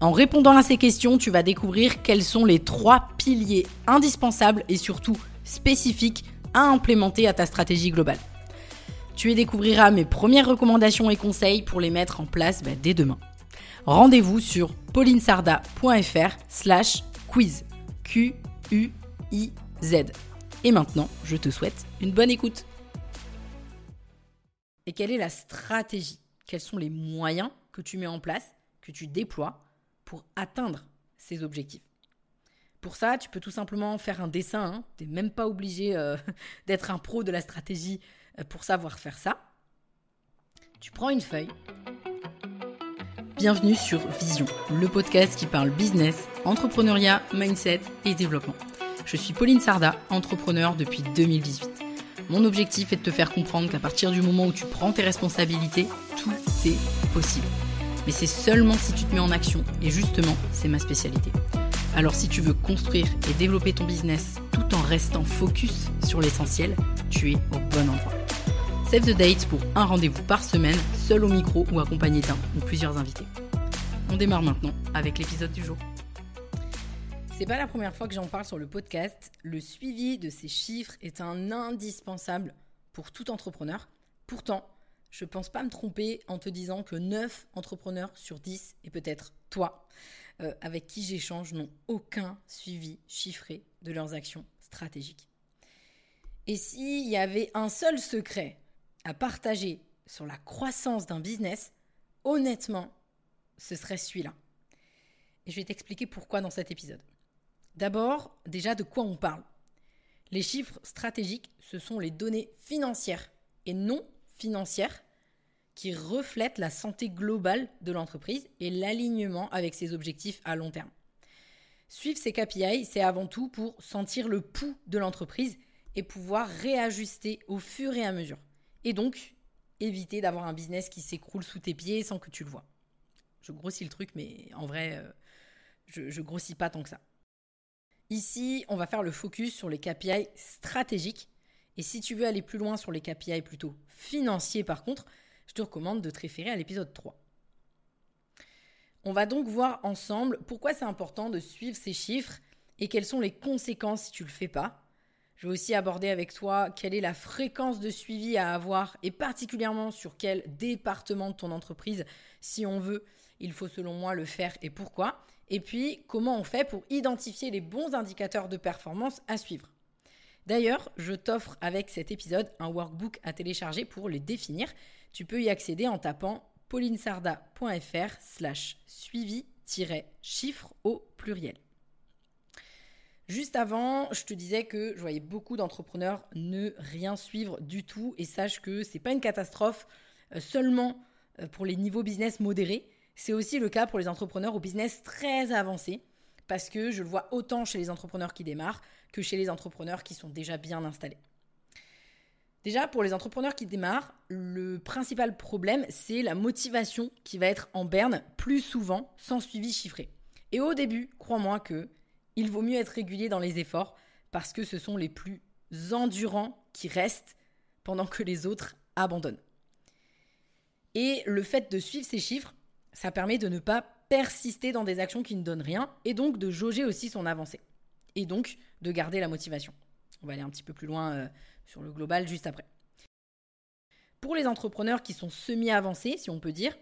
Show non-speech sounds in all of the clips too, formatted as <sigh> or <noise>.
En répondant à ces questions, tu vas découvrir quels sont les trois piliers indispensables et surtout spécifiques à implémenter à ta stratégie globale. Tu y découvriras mes premières recommandations et conseils pour les mettre en place bah, dès demain. Rendez-vous sur paulinesarda.fr slash quiz. Q-U-I-Z. Et maintenant, je te souhaite une bonne écoute. Et quelle est la stratégie? Quels sont les moyens que tu mets en place, que tu déploies pour atteindre ces objectifs. Pour ça, tu peux tout simplement faire un dessin. Hein. Tu n'es même pas obligé euh, <laughs> d'être un pro de la stratégie euh, pour savoir faire ça. Tu prends une feuille. Bienvenue sur Vision, le podcast qui parle business, entrepreneuriat, mindset et développement. Je suis Pauline Sarda, entrepreneur depuis 2018. Mon objectif est de te faire comprendre qu'à partir du moment où tu prends tes responsabilités, tout est possible mais c'est seulement si tu te mets en action, et justement, c'est ma spécialité. Alors si tu veux construire et développer ton business tout en restant focus sur l'essentiel, tu es au bon endroit. Save the date pour un rendez-vous par semaine, seul au micro ou accompagné d'un ou plusieurs invités. On démarre maintenant avec l'épisode du jour. C'est pas la première fois que j'en parle sur le podcast. Le suivi de ces chiffres est un indispensable pour tout entrepreneur. Pourtant, je pense pas me tromper en te disant que 9 entrepreneurs sur 10, et peut-être toi, euh, avec qui j'échange, n'ont aucun suivi chiffré de leurs actions stratégiques. Et s'il y avait un seul secret à partager sur la croissance d'un business, honnêtement, ce serait celui-là. Et je vais t'expliquer pourquoi dans cet épisode. D'abord, déjà de quoi on parle? Les chiffres stratégiques, ce sont les données financières et non financière qui reflète la santé globale de l'entreprise et l'alignement avec ses objectifs à long terme. Suivre ces KPI, c'est avant tout pour sentir le pouls de l'entreprise et pouvoir réajuster au fur et à mesure. Et donc, éviter d'avoir un business qui s'écroule sous tes pieds sans que tu le vois. Je grossis le truc, mais en vrai, euh, je, ne grossis pas tant que ça. Ici, on va faire le focus sur les KPI stratégiques et si tu veux aller plus loin sur les KPI plutôt financiers par contre, je te recommande de te référer à l'épisode 3. On va donc voir ensemble pourquoi c'est important de suivre ces chiffres et quelles sont les conséquences si tu ne le fais pas. Je vais aussi aborder avec toi quelle est la fréquence de suivi à avoir et particulièrement sur quel département de ton entreprise, si on veut, il faut selon moi le faire et pourquoi. Et puis comment on fait pour identifier les bons indicateurs de performance à suivre. D'ailleurs, je t'offre avec cet épisode un workbook à télécharger pour les définir. Tu peux y accéder en tapant paulinesarda.fr slash suivi-chiffre au pluriel. Juste avant, je te disais que je voyais beaucoup d'entrepreneurs ne rien suivre du tout et sache que ce n'est pas une catastrophe euh, seulement euh, pour les niveaux business modérés, c'est aussi le cas pour les entrepreneurs au business très avancé parce que je le vois autant chez les entrepreneurs qui démarrent que chez les entrepreneurs qui sont déjà bien installés. Déjà, pour les entrepreneurs qui démarrent, le principal problème, c'est la motivation qui va être en berne plus souvent sans suivi chiffré. Et au début, crois-moi que il vaut mieux être régulier dans les efforts parce que ce sont les plus endurants qui restent pendant que les autres abandonnent. Et le fait de suivre ces chiffres, ça permet de ne pas persister dans des actions qui ne donnent rien et donc de jauger aussi son avancée. Et donc de garder la motivation. On va aller un petit peu plus loin euh, sur le global juste après. Pour les entrepreneurs qui sont semi-avancés, si on peut dire,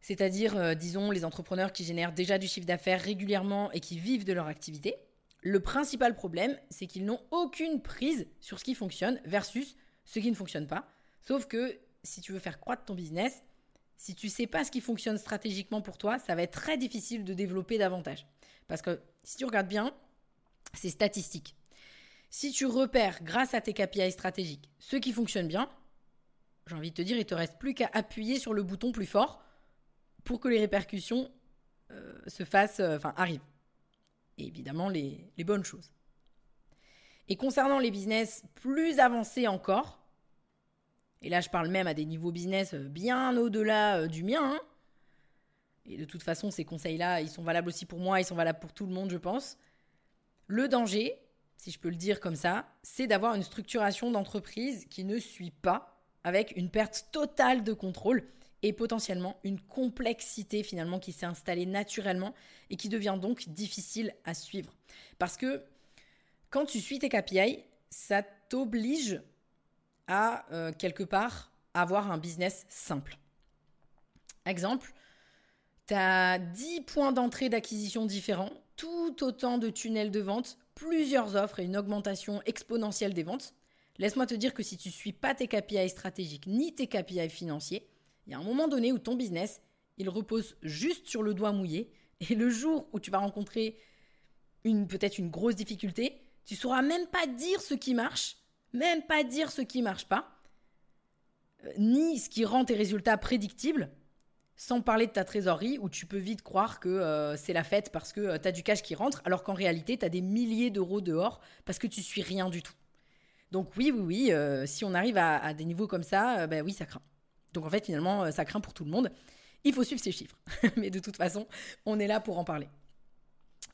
c'est-à-dire, euh, disons, les entrepreneurs qui génèrent déjà du chiffre d'affaires régulièrement et qui vivent de leur activité, le principal problème, c'est qu'ils n'ont aucune prise sur ce qui fonctionne versus ce qui ne fonctionne pas. Sauf que si tu veux faire croître ton business, si tu sais pas ce qui fonctionne stratégiquement pour toi, ça va être très difficile de développer davantage. Parce que si tu regardes bien, c'est statistique. Si tu repères grâce à tes KPI stratégiques ce qui fonctionne bien, j'ai envie de te dire, il te reste plus qu'à appuyer sur le bouton plus fort pour que les répercussions euh, se fassent, euh, enfin arrivent. Et évidemment les bonnes choses. Et concernant les business plus avancés encore, et là je parle même à des niveaux business bien au-delà du mien, hein, et de toute façon ces conseils-là, ils sont valables aussi pour moi, ils sont valables pour tout le monde, je pense. Le danger, si je peux le dire comme ça, c'est d'avoir une structuration d'entreprise qui ne suit pas, avec une perte totale de contrôle et potentiellement une complexité finalement qui s'est installée naturellement et qui devient donc difficile à suivre. Parce que quand tu suis tes KPI, ça t'oblige à euh, quelque part avoir un business simple. Exemple, tu as 10 points d'entrée d'acquisition différents, tout autant de tunnels de vente, plusieurs offres et une augmentation exponentielle des ventes. Laisse-moi te dire que si tu ne suis pas tes KPI stratégiques ni tes KPI financiers, il y a un moment donné où ton business, il repose juste sur le doigt mouillé. Et le jour où tu vas rencontrer une peut-être une grosse difficulté, tu sauras même pas dire ce qui marche, même pas dire ce qui marche pas, euh, ni ce qui rend tes résultats prédictibles, sans parler de ta trésorerie où tu peux vite croire que euh, c'est la fête parce que euh, tu as du cash qui rentre, alors qu'en réalité, tu as des milliers d'euros dehors parce que tu suis rien du tout. Donc oui, oui, oui, euh, si on arrive à, des niveaux comme ça, ben oui, ça craint. Donc en fait, finalement, ça craint pour tout le monde. Il faut suivre ces chiffres. <laughs> Mais de toute façon, on est là pour en parler.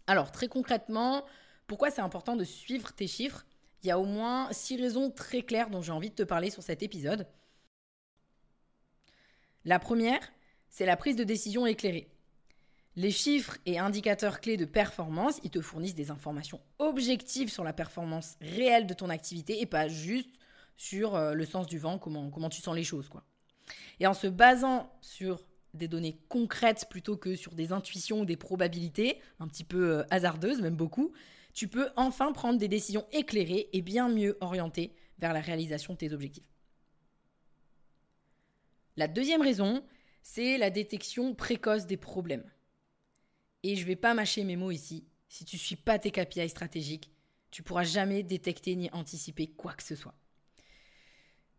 Alors, très concrètement, pourquoi c'est important de suivre tes chiffres? Il y a au moins six raisons très claires dont j'ai envie de te parler sur cet épisode. La première, c'est la prise de décision éclairée. Les chiffres et indicateurs clés de performance, ils te fournissent des informations objectives sur la performance réelle de ton activité et pas juste sur euh, le sens du vent, comment, tu sens les choses. Et en se basant sur des données concrètes plutôt que sur des intuitions ou des probabilités, un petit peu euh, hasardeuses, même beaucoup, tu peux enfin prendre des décisions éclairées et bien mieux orientées vers la réalisation de tes objectifs. La deuxième raison, c'est la détection précoce des problèmes. Et je ne vais pas mâcher mes mots ici. Si tu ne suis pas tes KPI stratégiques, tu pourras jamais détecter ni anticiper quoi que ce soit.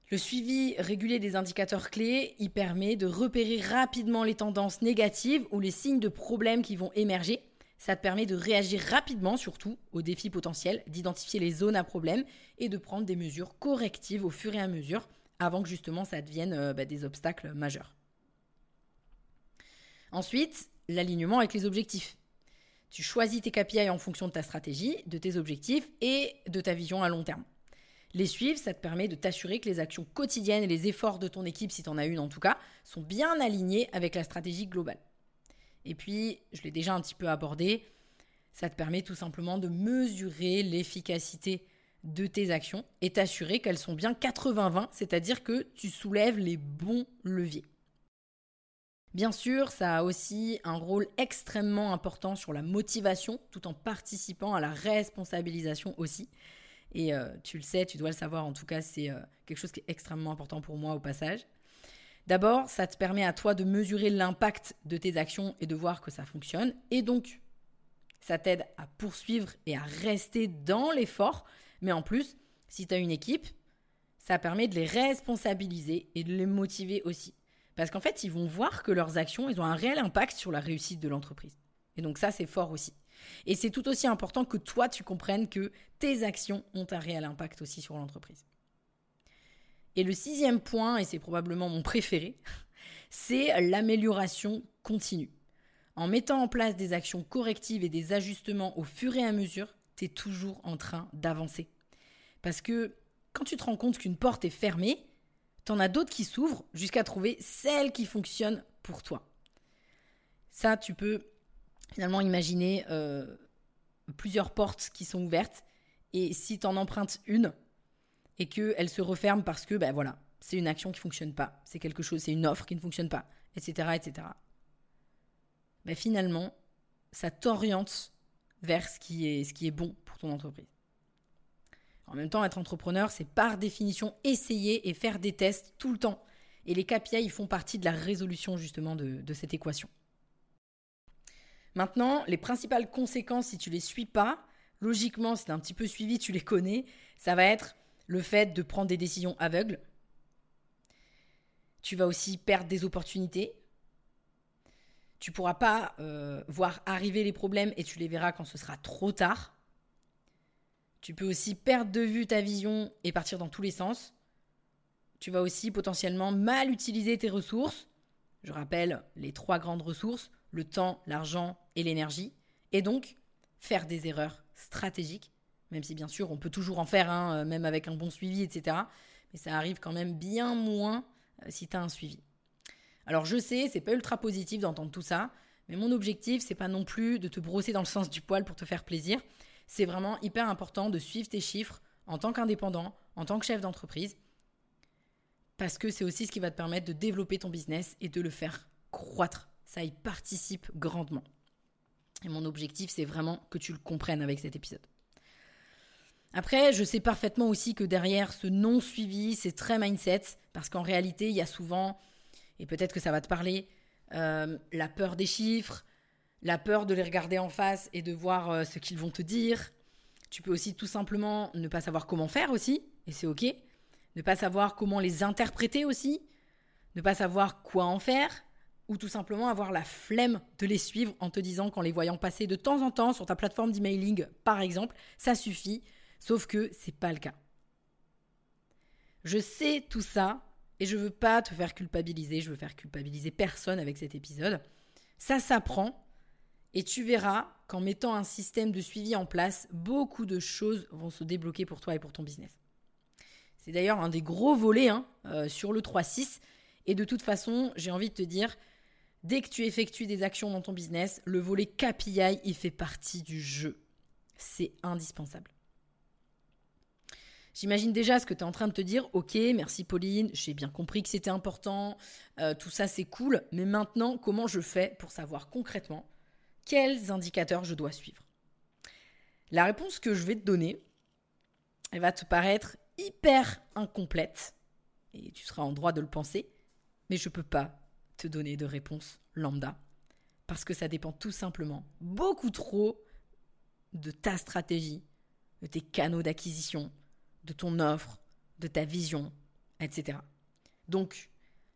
Le suivi régulier des indicateurs clés, il permet de repérer rapidement les tendances négatives ou les signes de problèmes qui vont émerger. Ça te permet de réagir rapidement, surtout aux défis potentiels, d'identifier les zones à problème et de prendre des mesures correctives au fur et à mesure avant que justement ça devienne euh, bah, des obstacles majeurs. Ensuite, l'alignement avec les objectifs. Tu choisis tes KPI en fonction de ta stratégie, de tes objectifs et de ta vision à long terme. Les suivre, ça te permet de t'assurer que les actions quotidiennes et les efforts de ton équipe, si tu en as une en tout cas, sont bien alignés avec la stratégie globale. Et puis, je l'ai déjà un petit peu abordé, ça te permet tout simplement de mesurer l'efficacité de tes actions et t'assurer qu'elles sont bien 80-20, c'est-à-dire que tu soulèves les bons leviers. Bien sûr, ça a aussi un rôle extrêmement important sur la motivation, tout en participant à la responsabilisation aussi. Et euh, tu le sais, tu dois le savoir, en tout cas, c'est euh, quelque chose qui est extrêmement important pour moi au passage. D'abord, ça te permet à toi de mesurer l'impact de tes actions et de voir que ça fonctionne. Et donc, ça t'aide à poursuivre et à rester dans l'effort. Mais en plus, si tu as une équipe, ça permet de les responsabiliser et de les motiver aussi. Parce qu'en fait, ils vont voir que leurs actions, elles ont un réel impact sur la réussite de l'entreprise. Et donc ça, c'est fort aussi. Et c'est tout aussi important que toi, tu comprennes que tes actions ont un réel impact aussi sur l'entreprise. Et le sixième point, et c'est probablement mon préféré, <laughs> c'est l'amélioration continue. En mettant en place des actions correctives et des ajustements au fur et à mesure, tu es toujours en train d'avancer. Parce que quand tu te rends compte qu'une porte est fermée, T'en as d'autres qui s'ouvrent jusqu'à trouver celle qui fonctionne pour toi. Ça, tu peux finalement imaginer euh, plusieurs portes qui sont ouvertes. Et si tu en empruntes une et qu'elle se referme parce que, ben voilà, c'est une action qui ne fonctionne pas, c'est quelque chose, c'est une offre qui ne fonctionne pas, etc., etc. Ben finalement, ça t'oriente vers ce qui est bon pour ton entreprise. En même temps, être entrepreneur, c'est par définition essayer et faire des tests tout le temps. Et les KPI, font partie de la résolution justement de, de cette équation. Maintenant, les principales conséquences si tu les suis pas, logiquement, si tu un petit peu suivi, tu les connais, ça va être le fait de prendre des décisions aveugles. Tu vas aussi perdre des opportunités. Tu pourras pas euh, voir arriver les problèmes et tu les verras quand ce sera trop tard Tu peux aussi perdre de vue ta vision et partir dans tous les sens. Tu vas aussi potentiellement mal utiliser tes ressources. Je rappelle les trois grandes ressources, le temps, l'argent et l'énergie. Et donc, faire des erreurs stratégiques, même si bien sûr on peut toujours en faire, hein, même avec un bon suivi, etc. Mais ça arrive quand même bien moins euh, si tu as un suivi. Alors je sais, c'est pas ultra positif d'entendre tout ça, mais mon objectif, c'est pas non plus de te brosser dans le sens du poil pour te faire plaisir. C'est vraiment hyper important de suivre tes chiffres en tant qu'indépendant, en tant que chef d'entreprise, parce que c'est aussi ce qui va te permettre de développer ton business et de le faire croître. Ça y participe grandement. Et mon objectif, c'est vraiment que tu le comprennes avec cet épisode. Après, je sais parfaitement aussi que derrière ce non-suivi, c'est très mindset, parce qu'en réalité, il y a souvent, et peut-être que ça va te parler, euh, la peur des chiffres, la peur de les regarder en face et de voir euh, ce qu'ils vont te dire. Tu peux aussi tout simplement ne pas savoir comment faire aussi, et c'est ok. Ne pas savoir comment les interpréter aussi. Ne pas savoir quoi en faire. Ou tout simplement avoir la flemme de les suivre en te disant qu'en les voyant passer de temps en temps sur ta plateforme d'emailing, par exemple, ça suffit. Sauf que c'est pas le cas. Je sais tout ça et je veux pas te faire culpabiliser, je veux faire culpabiliser personne avec cet épisode. Ça s'apprend et tu verras qu'en mettant un système de suivi en place, beaucoup de choses vont se débloquer pour toi et pour ton business. C'est d'ailleurs un des gros volets hein, euh, sur le 3-6. Et de toute façon, j'ai envie de te dire, dès que tu effectues des actions dans ton business, le volet KPI, il fait partie du jeu. C'est indispensable. J'imagine déjà ce que tu es en train de te dire. Ok, merci Pauline, j'ai bien compris que c'était important, euh, tout ça c'est cool, mais maintenant, comment je fais pour savoir concrètement quels indicateurs je dois suivre La réponse que je vais te donner, elle va te paraître hyper incomplète, et tu seras en droit de le penser, mais je ne peux pas te donner de réponse lambda, parce que ça dépend tout simplement beaucoup trop de ta stratégie, de tes canaux d'acquisition, de ton offre, de ta vision, etc. Donc,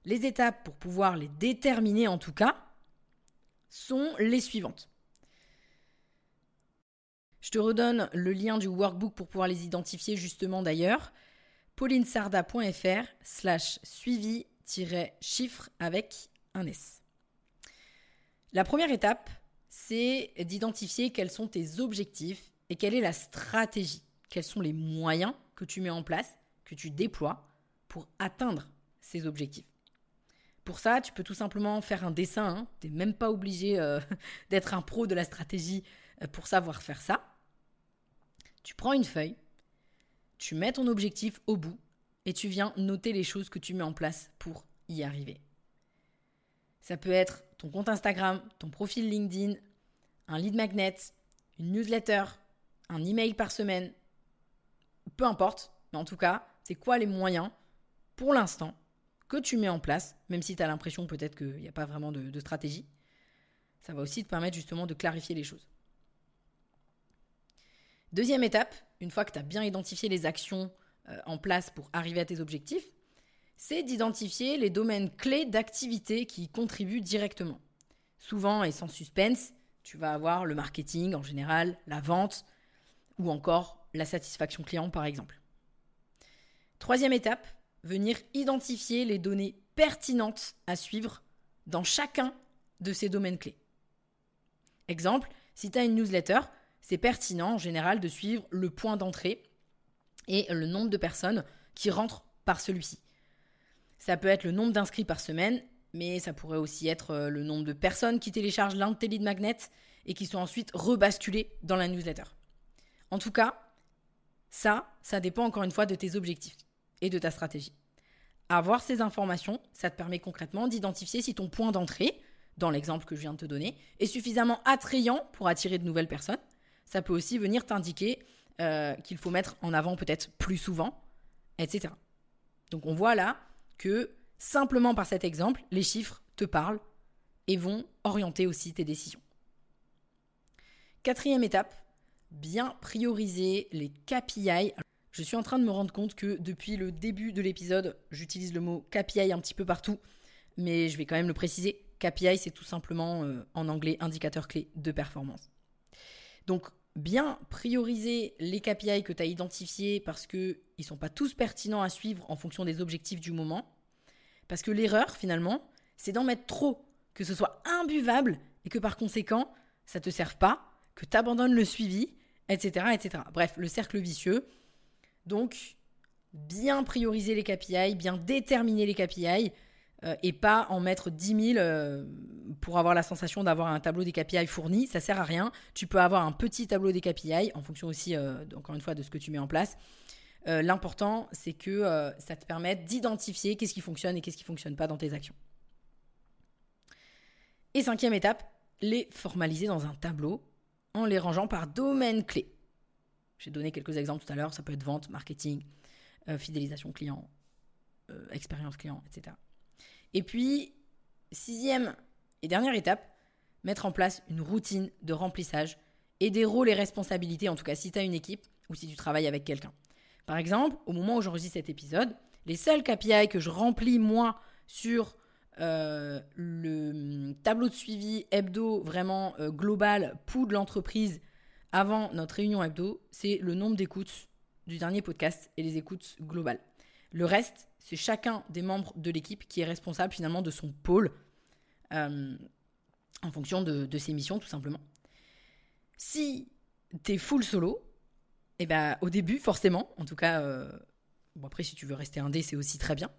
les étapes pour pouvoir les déterminer en tout cas sont les suivantes. Je te redonne le lien du workbook pour pouvoir les identifier justement d'ailleurs. paulinesarda.fr slash suivi-chiffre avec un S. La première étape, c'est d'identifier quels sont tes objectifs et quelle est la stratégie, quels sont les moyens que tu mets en place, que tu déploies pour atteindre ces objectifs. Pour ça, tu peux tout simplement faire un dessin. Hein. Tu n'es même pas obligé euh, <laughs> d'être un pro de la stratégie euh, pour savoir faire ça. Tu prends une feuille, tu mets ton objectif au bout et tu viens noter les choses que tu mets en place pour y arriver. Ça peut être ton compte Instagram, ton profil LinkedIn, un lead magnet, une newsletter, un email par semaine, peu importe, mais en tout cas, c'est quoi les moyens, pour l'instant, que tu mets en place, même si tu as l'impression peut-être qu'il n'y a pas vraiment de, stratégie. Ça va aussi te permettre justement de clarifier les choses. Deuxième étape, une fois que tu as bien identifié les actions euh, en place pour arriver à tes objectifs, c'est d'identifier les domaines clés d'activité qui contribuent directement. Souvent et sans suspense, tu vas avoir le marketing en général, la vente ou encore la satisfaction client par exemple. Troisième étape, venir identifier les données pertinentes à suivre dans chacun de ces domaines clés. Exemple, si tu as une newsletter, c'est pertinent en général de suivre le point d'entrée et le nombre de personnes qui rentrent par celui-ci. Ça peut être le nombre d'inscrits par semaine, mais ça pourrait aussi être euh, le nombre de personnes qui téléchargent l'un de tes lead magnets et qui sont ensuite rebasculées dans la newsletter. En tout cas, ça, ça dépend encore une fois de tes objectifs et de ta stratégie. Avoir ces informations, ça te permet concrètement d'identifier si ton point d'entrée, dans l'exemple que je viens de te donner, est suffisamment attrayant pour attirer de nouvelles personnes. Ça peut aussi venir t'indiquer euh, qu'il faut mettre en avant peut-être plus souvent, etc. Donc on voit là que simplement par cet exemple, les chiffres te parlent et vont orienter aussi tes décisions. Quatrième étape, bien prioriser les KPI. Je suis en train de me rendre compte que depuis le début de l'épisode, j'utilise le mot KPI un petit peu partout, mais je vais quand même le préciser. KPI, c'est tout simplement euh, en anglais indicateur clé de performance. Donc, bien prioriser les KPI que tu as identifiés parce qu'ils ne sont pas tous pertinents à suivre en fonction des objectifs du moment. Parce que l'erreur, finalement, c'est d'en mettre trop, que ce soit imbuvable et que par conséquent, ça ne te serve pas, que tu abandonnes le suivi, etc., etc. Bref, le cercle vicieux. Donc, bien prioriser les KPI, bien déterminer les KPI euh, et pas en mettre 10 000 euh, pour avoir la sensation d'avoir un tableau des KPI fourni. Ça sert à rien. Tu peux avoir un petit tableau des KPI en fonction aussi, euh, encore une fois, de ce que tu mets en place. L'important, c'est que ça te permette d'identifier qu'est-ce qui fonctionne et qu'est-ce qui ne fonctionne pas dans tes actions. Et cinquième étape, les formaliser dans un tableau en les rangeant par domaine clé. J'ai donné quelques exemples tout à l'heure, ça peut être vente, marketing, euh, fidélisation client, euh, expérience client, etc. Et puis, sixième et dernière étape, mettre en place une routine de remplissage et des rôles et responsabilités, en tout cas si tu as une équipe ou si tu travailles avec quelqu'un. Par exemple, au moment où j'enregistre cet épisode, les seuls KPI que je remplis moi sur euh, le tableau de suivi hebdo vraiment global pour de l'entreprise avant notre réunion hebdo, c'est le nombre d'écoutes du dernier podcast et les écoutes globales. Le reste, c'est chacun des membres de l'équipe qui est responsable finalement de son pôle euh, en fonction de, ses missions tout simplement. Si tu es full solo, et eh ben, au début forcément, en tout cas, bon après si tu veux rester indé c'est aussi très bien,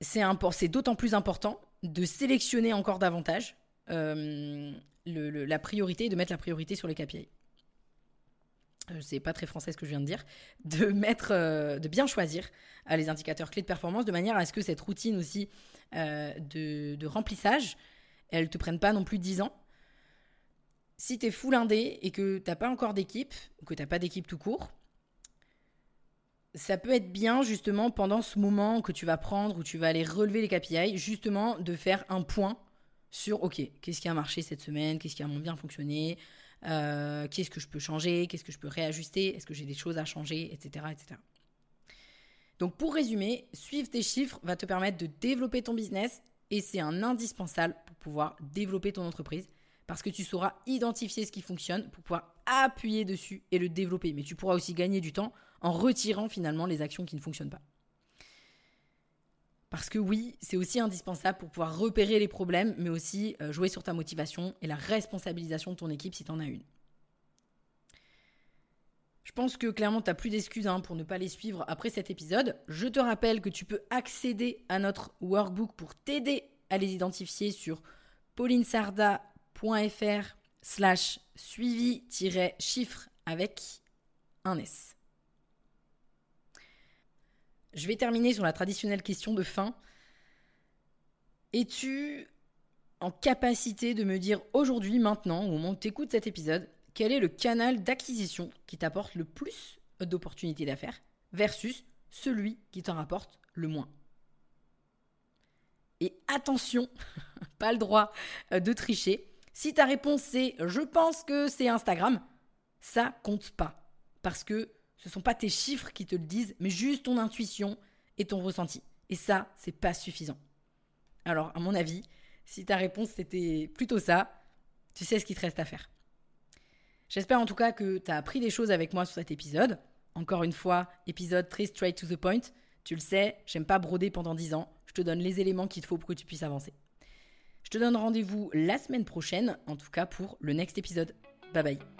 c'est d'autant plus important de sélectionner encore davantage euh, la priorité, de mettre la priorité sur les KPI. Euh, c'est pas très français ce que je viens de dire, <laughs> de mettre, euh, de bien choisir les indicateurs clés de performance de manière à ce que cette routine aussi de, remplissage, elle te prenne pas non plus 10 ans. Si tu es full indé et que t'as pas encore d'équipe, ou que t'as pas d'équipe tout court, ça peut être bien justement pendant ce moment que tu vas prendre où tu vas aller relever les KPI, justement de faire un point sur ok, qu'est-ce qui a marché cette semaine, qu'est-ce qui a bien fonctionné, euh, qu'est-ce que je peux changer, qu'est-ce que je peux réajuster, est-ce que j'ai des choses à changer, etc., etc. Donc pour résumer, suivre tes chiffres va te permettre de développer ton business et c'est un indispensable pour pouvoir développer ton entreprise parce que tu sauras identifier ce qui fonctionne pour pouvoir appuyer dessus et le développer. Mais tu pourras aussi gagner du temps en retirant finalement les actions qui ne fonctionnent pas. Parce que oui, c'est aussi indispensable pour pouvoir repérer les problèmes, mais aussi euh, jouer sur ta motivation et la responsabilisation de ton équipe si tu en as une. Je pense que clairement, tu n'as plus d'excuses hein, pour ne pas les suivre après cet épisode. Je te rappelle que tu peux accéder à notre workbook pour t'aider à les identifier sur paulinesarda.fr slash suivi-chiffre avec un S. Je vais terminer sur la traditionnelle question de fin. Es-tu en capacité de me dire aujourd'hui, maintenant, au moment où tu écoutes cet épisode, quel est le canal d'acquisition qui t'apporte le plus d'opportunités d'affaires versus celui qui t'en rapporte le moins? Et attention, <laughs> pas le droit de tricher. Si ta réponse c'est je pense que c'est Instagram, ça compte pas. Parce que ce sont pas tes chiffres qui te le disent, mais juste ton intuition et ton ressenti. Et ça, c'est pas suffisant. Alors, à mon avis, si ta réponse c'était plutôt ça, tu sais ce qu'il te reste à faire. J'espère en tout cas que tu as appris des choses avec moi sur cet épisode. Encore une fois, épisode très straight to the point. Tu le sais, j'aime pas broder pendant 10 ans. Je te donne les éléments qu'il te faut pour que tu puisses avancer. Je te donne rendez-vous la semaine prochaine, en tout cas pour le next épisode. Bye bye.